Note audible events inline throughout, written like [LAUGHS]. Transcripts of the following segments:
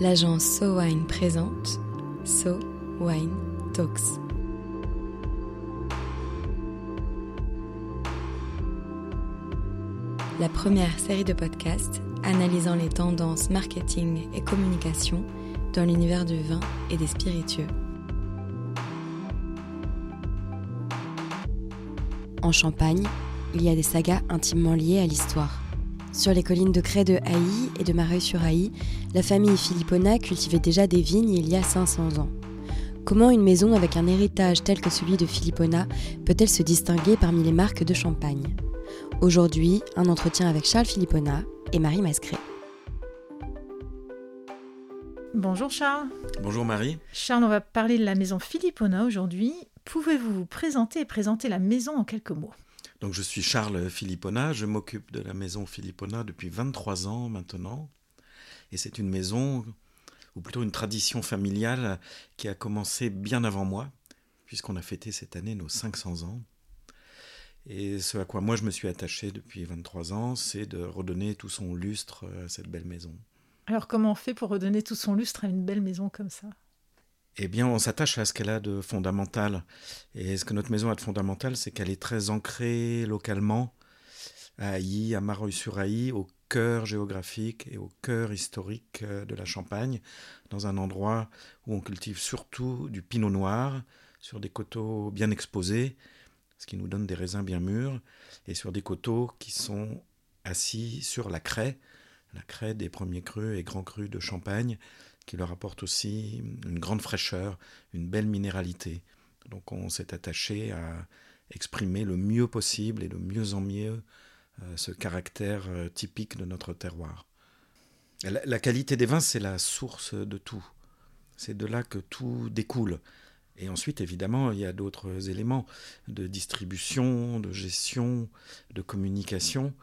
l'agence So Wine présente So Wine Talks. La première série de podcasts analysant les tendances marketing et communication dans l'univers du vin et des spiritueux. En Champagne, il y a des sagas intimement liées à l'histoire. Sur les collines de Cray de Haï et de Mareuil-sur-Haï, la famille Philippona cultivait déjà des vignes il y a 500 ans. Comment une maison avec un héritage tel que celui de Philippona peut-elle se distinguer parmi les marques de champagne? Aujourd'hui, un entretien avec Charles Philippona et Marie Mascret. Bonjour Charles. Bonjour Marie. Charles, on va parler de la maison Philippona aujourd'hui. Pouvez-vous vous présenter et présenter la maison en quelques mots? Donc je suis Charles Philippona, je m'occupe de la maison Philippona depuis 23 ans maintenant. Et c'est une maison, ou plutôt une tradition familiale, qui a commencé bien avant moi, puisqu'on a fêté cette année nos 500 ans. Et ce à quoi moi je me suis attaché depuis 23 ans, c'est de redonner tout son lustre à cette belle maison. Alors comment on fait pour redonner tout son lustre à une belle maison comme ça? Eh bien, on s'attache à ce qu'elle a de fondamental. Et ce que notre maison a de fondamental, c'est qu'elle est très ancrée localement à Haï, à Mareuil-sur-Haï, au cœur géographique et au cœur historique euh, de la Champagne, dans un endroit où on cultive surtout du pinot noir, sur des coteaux bien exposés, ce qui nous donne des raisins bien mûrs, et sur des coteaux qui sont assis sur la craie, la craie des premiers crus et grands crus de Champagne, qui leur apporte aussi une grande fraîcheur, une belle minéralité. Donc on s'est attaché à exprimer le mieux possible et le mieux en mieux euh, ce caractère euh, typique de notre terroir. La, qualité des vins, c'est la source de tout. C'est de là que tout découle. Et ensuite, évidemment, il y a d'autres éléments de distribution, de gestion, de communication,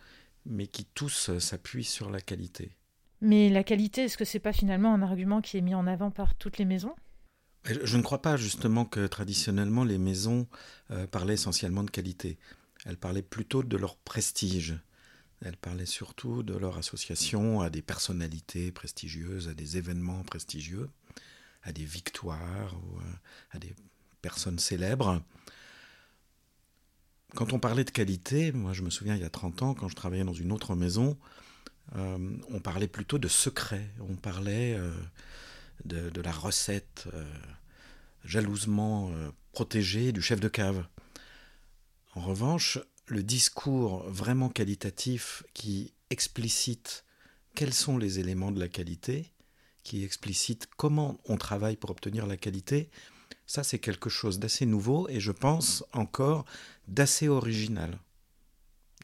mais qui tous s'appuient sur la qualité. Mais la qualité, est-ce que c'est pas finalement un argument qui est mis en avant par toutes les maisons? Je ne crois pas justement que traditionnellement les maisons euh, parlaient essentiellement de qualité. Elles parlaient plutôt de leur prestige. Elles parlaient surtout de leur association à des personnalités prestigieuses, à des événements prestigieux, à des victoires ou euh, à des personnes célèbres. Quand on parlait de qualité, moi je me souviens il y a 30 ans, quand je travaillais dans une autre maison, euh, on parlait plutôt de secret, on parlait euh, de, la recette euh, jalousement protégée du chef de cave. En revanche, le discours vraiment qualitatif qui explicite quels sont les éléments de la qualité, qui explicite comment on travaille pour obtenir la qualité, ça c'est quelque chose d'assez nouveau et je pense encore d'assez original.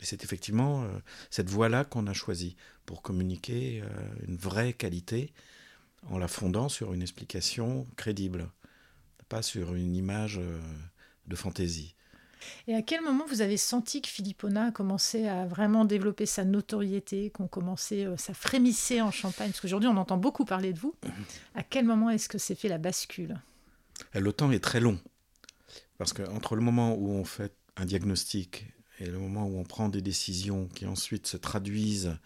Et c'est effectivement euh, cette voie-là qu'on a choisie pour communiquer euh, une vraie qualité en la fondant sur une explication crédible, pas sur une image euh, de fantaisie. Et à quel moment vous avez senti que Philippona a commencé à vraiment développer sa notoriété, qu'on commençait, ça frémissait en Champagne? Parce qu'aujourd'hui, on entend beaucoup parler de vous. À quel moment est-ce que s'est fait la bascule? Le temps est très long. Parce qu'entre le moment où on fait un diagnostic et le moment où on prend des décisions qui ensuite se traduisent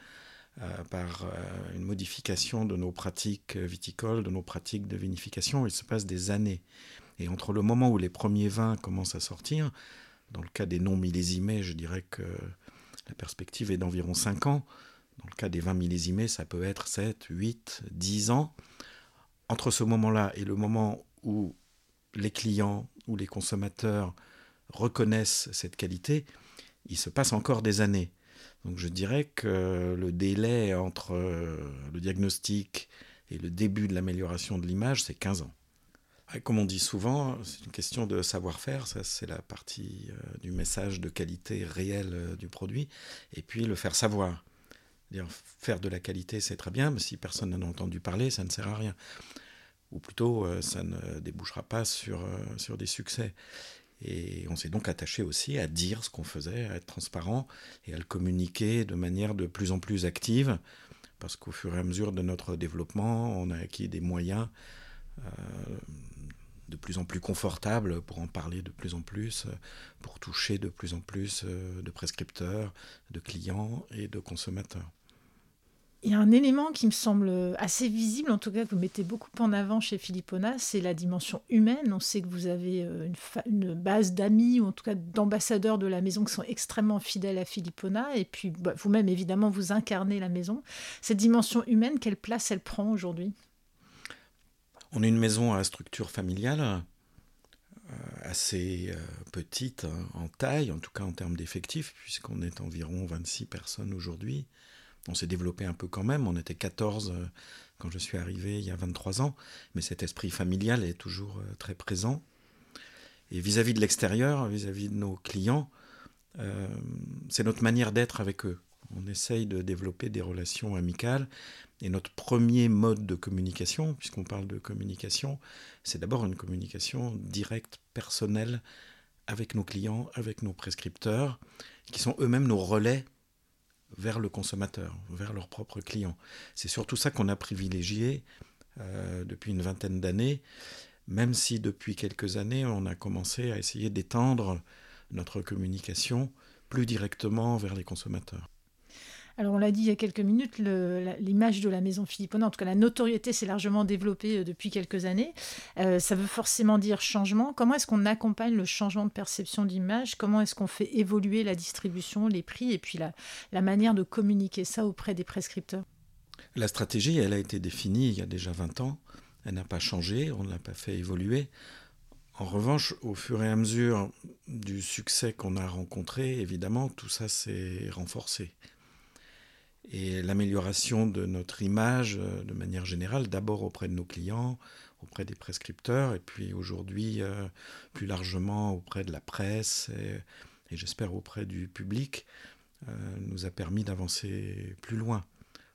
euh, par euh, une modification de nos pratiques viticoles, de nos pratiques de vinification, il se passe des années. Et entre le moment où les premiers vins commencent à sortir, dans le cas des non millésimés, je dirais que la perspective est d'environ 5 ans. Dans le cas des vins millésimés, ça peut être 7, 8, 10 ans. Entre ce moment-là et le moment où les clients ou les consommateurs reconnaissent cette qualité, il se passe encore des années. Donc je dirais que le délai entre euh, le diagnostic et le début de l'amélioration de l'image, c'est 15 ans. comme on dit souvent, c'est une question de savoir-faire, ça c'est la partie euh, du message de qualité réelle euh, du produit, et puis le faire savoir. Faire de la qualité, c'est très bien, mais si personne n'en a entendu parler, ça ne sert à rien. Ou plutôt, ça ne débouchera pas sur, sur des succès. Et on s'est donc attaché aussi à dire ce qu'on faisait, à être transparent et à le communiquer de manière de plus en plus active, parce qu'au fur et à mesure de notre développement, on a acquis des moyens euh, de plus en plus confortables pour en parler de plus en plus, pour toucher de plus en plus euh, de prescripteurs, de clients et de consommateurs. Il y a un élément qui me semble assez visible, en tout cas que vous mettez beaucoup en avant chez Philippona, c'est la dimension humaine. On sait que vous avez euh, une, base d'amis, ou en tout cas d'ambassadeurs de la maison qui sont extrêmement fidèles à Philippona, et puis bah, vous-même, évidemment, vous incarnez la maison. Cette dimension humaine, quelle place elle prend aujourd'hui? On est une maison à structure familiale, euh, assez euh, petite hein, en taille, en tout cas en termes d'effectifs, puisqu'on est environ 26 personnes aujourd'hui. On s'est développé un peu quand même, on était 14 euh, quand je suis arrivé il y a 23 ans, mais cet esprit familial est toujours euh, très présent. Et vis-à-vis de l'extérieur, vis-à-vis de nos clients, euh, c'est notre manière d'être avec eux. On essaye de développer des relations amicales. Et notre premier mode de communication, puisqu'on parle de communication, c'est d'abord une communication directe, personnelle, avec nos clients, avec nos prescripteurs, qui sont eux-mêmes nos relais vers le consommateur, vers leurs propres clients. C'est surtout ça qu'on a privilégié euh, depuis une vingtaine d'années, même si depuis quelques années, on a commencé à essayer d'étendre notre communication plus directement vers les consommateurs. Alors on l'a dit il y a quelques minutes, l'image de la maison Philippona, en tout cas la notoriété s'est largement développée euh, depuis quelques années. Euh, ça veut forcément dire changement. Comment est-ce qu'on accompagne le changement de perception d'image? Comment est-ce qu'on fait évoluer la distribution, les prix et puis la, la manière de communiquer ça auprès des prescripteurs? La stratégie, elle a été définie il y a déjà 20 ans. Elle n'a pas changé, on ne l'a pas fait évoluer. En revanche, au fur et à mesure du succès qu'on a rencontré, évidemment, tout ça s'est renforcé et l'amélioration de notre image euh, de manière générale, d'abord auprès de nos clients, auprès des prescripteurs, et puis aujourd'hui euh, plus largement auprès de la presse et, j'espère auprès du public, euh, nous a permis d'avancer plus loin,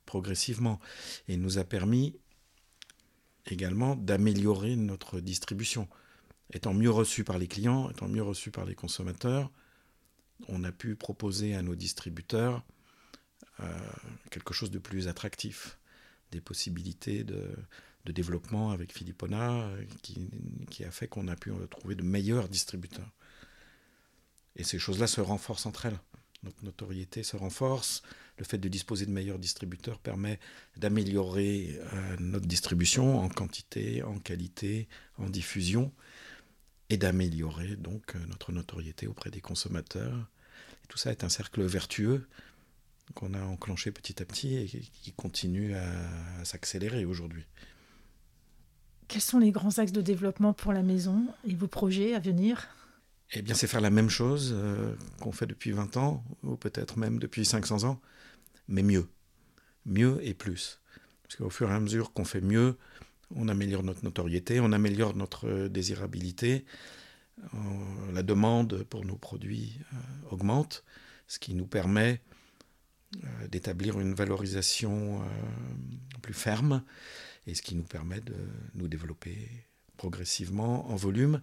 progressivement, et nous a permis également d'améliorer notre distribution. Étant mieux reçu par les clients, étant mieux reçu par les consommateurs, on a pu proposer à nos distributeurs quelque chose de plus attractif, des possibilités de, développement avec Philippona euh, qui, a fait qu'on a pu trouver de meilleurs distributeurs. Et ces choses-là se renforcent entre elles. Notre notoriété se renforce. Le fait de disposer de meilleurs distributeurs permet d'améliorer euh, notre distribution en quantité, en qualité, en diffusion, et d'améliorer donc notre notoriété auprès des consommateurs. Tout ça est un cercle vertueux qu'on a enclenché petit à petit et qui continue à, s'accélérer aujourd'hui. Quels sont les grands axes de développement pour la maison et vos projets à venir? Eh bien, c'est faire la même chose euh, qu'on fait depuis 20 ans, ou peut-être même depuis 500 ans, mais mieux. Mieux et plus. Parce qu'au fur et à mesure qu'on fait mieux, on améliore notre notoriété, on améliore notre désirabilité, euh, la demande pour nos produits euh, augmente, ce qui nous permet euh, d'établir une valorisation euh, plus ferme, et ce qui nous permet de nous développer progressivement en volume,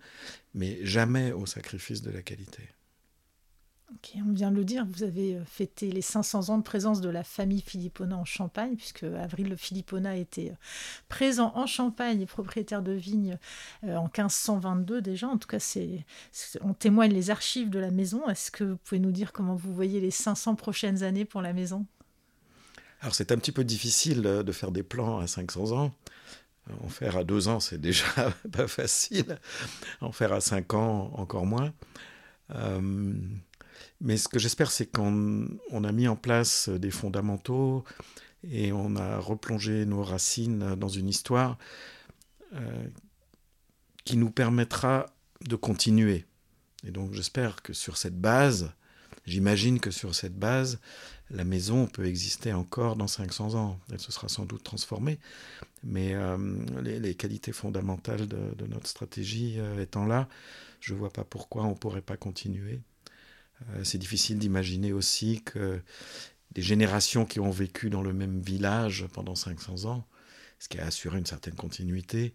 mais jamais au sacrifice de la qualité on vient de le dire, vous avez euh, fêté les 500 ans de présence de la famille Philippona en Champagne, puisque Avril Philippona était euh, présent en Champagne et propriétaire de vignes euh, en 1522 déjà. En tout cas, c'est, on témoigne les archives de la maison. Est-ce que vous pouvez nous dire comment vous voyez les 500 prochaines années pour la maison? Alors, c'est un petit peu difficile de faire des plans à 500 ans. En faire à deux ans, c'est déjà [LAUGHS] pas facile. En faire à cinq ans, encore moins. Mais ce que j'espère, c'est qu'on a mis en place des fondamentaux et on a replongé nos racines dans une histoire euh, qui nous permettra de continuer. Et donc j'espère que sur cette base, j'imagine que sur cette base, la maison peut exister encore dans 500 ans. Elle se sera sans doute transformée, mais euh, les, qualités fondamentales de, notre stratégie euh, étant là, je ne vois pas pourquoi on ne pourrait pas continuer. Euh, c'est difficile d'imaginer aussi que des générations qui ont vécu dans le même village pendant 500 ans, ce qui a assuré une certaine continuité,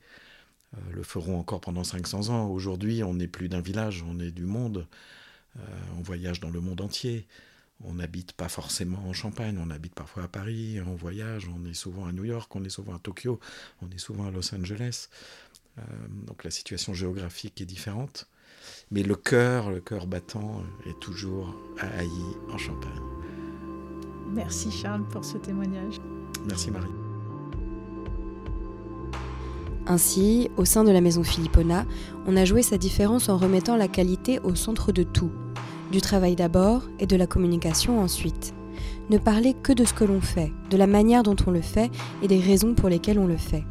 euh, le feront encore pendant 500 ans. Aujourd'hui, on n'est plus d'un village, on est du monde. Euh, on voyage dans le monde entier. On n'habite pas forcément en Champagne, on habite parfois à Paris, on voyage, on est souvent à New York, on est souvent à Tokyo, on est souvent à Los Angeles. donc la situation géographique est différente. Mais le cœur, le cœur battant est toujours à Haï, en Champagne. Merci Charles pour ce témoignage. Merci Marie. Ainsi, au sein de la maison Philippona, on a joué sa différence en remettant la qualité au centre de tout, du travail d'abord et de la communication ensuite. Ne parler que de ce que l'on fait, de la manière dont on le fait et des raisons pour lesquelles on le fait.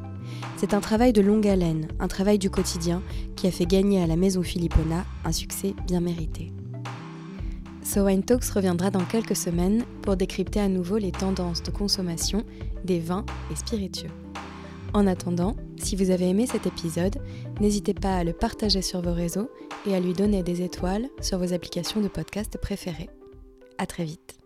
C'est un travail de longue haleine, un travail du quotidien qui a fait gagner à la maison Philippona un succès bien mérité. So Wine Talks reviendra dans quelques semaines pour décrypter à nouveau les tendances de consommation des vins et spiritueux. En attendant, si vous avez aimé cet épisode, n'hésitez pas à le partager sur vos réseaux et à lui donner des étoiles sur vos applications de podcast préférées. À très vite.